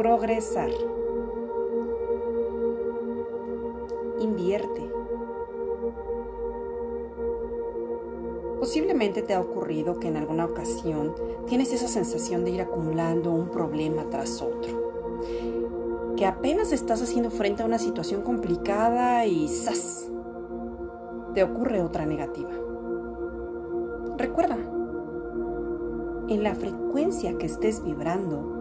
Progresar. Invierte. Posiblemente te ha ocurrido que en alguna ocasión tienes esa sensación de ir acumulando un problema tras otro. Que apenas estás haciendo frente a una situación complicada y ¡zas! te ocurre otra negativa. Recuerda, en la frecuencia que estés vibrando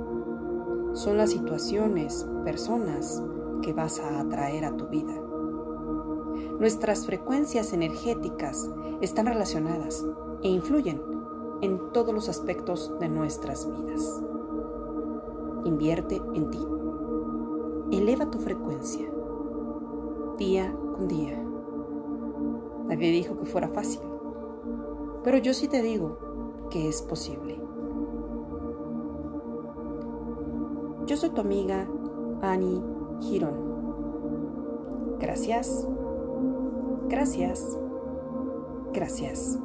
son las situaciones, personas que vas a atraer a tu vida. Nuestras frecuencias energéticas están relacionadas e influyen en todos los aspectos de nuestras vidas. Invierte en ti. Eleva tu frecuencia día con día. Nadie dijo que fuera fácil, pero yo sí te digo que es posible. Yo soy tu amiga Annie Girón. Gracias, gracias, gracias.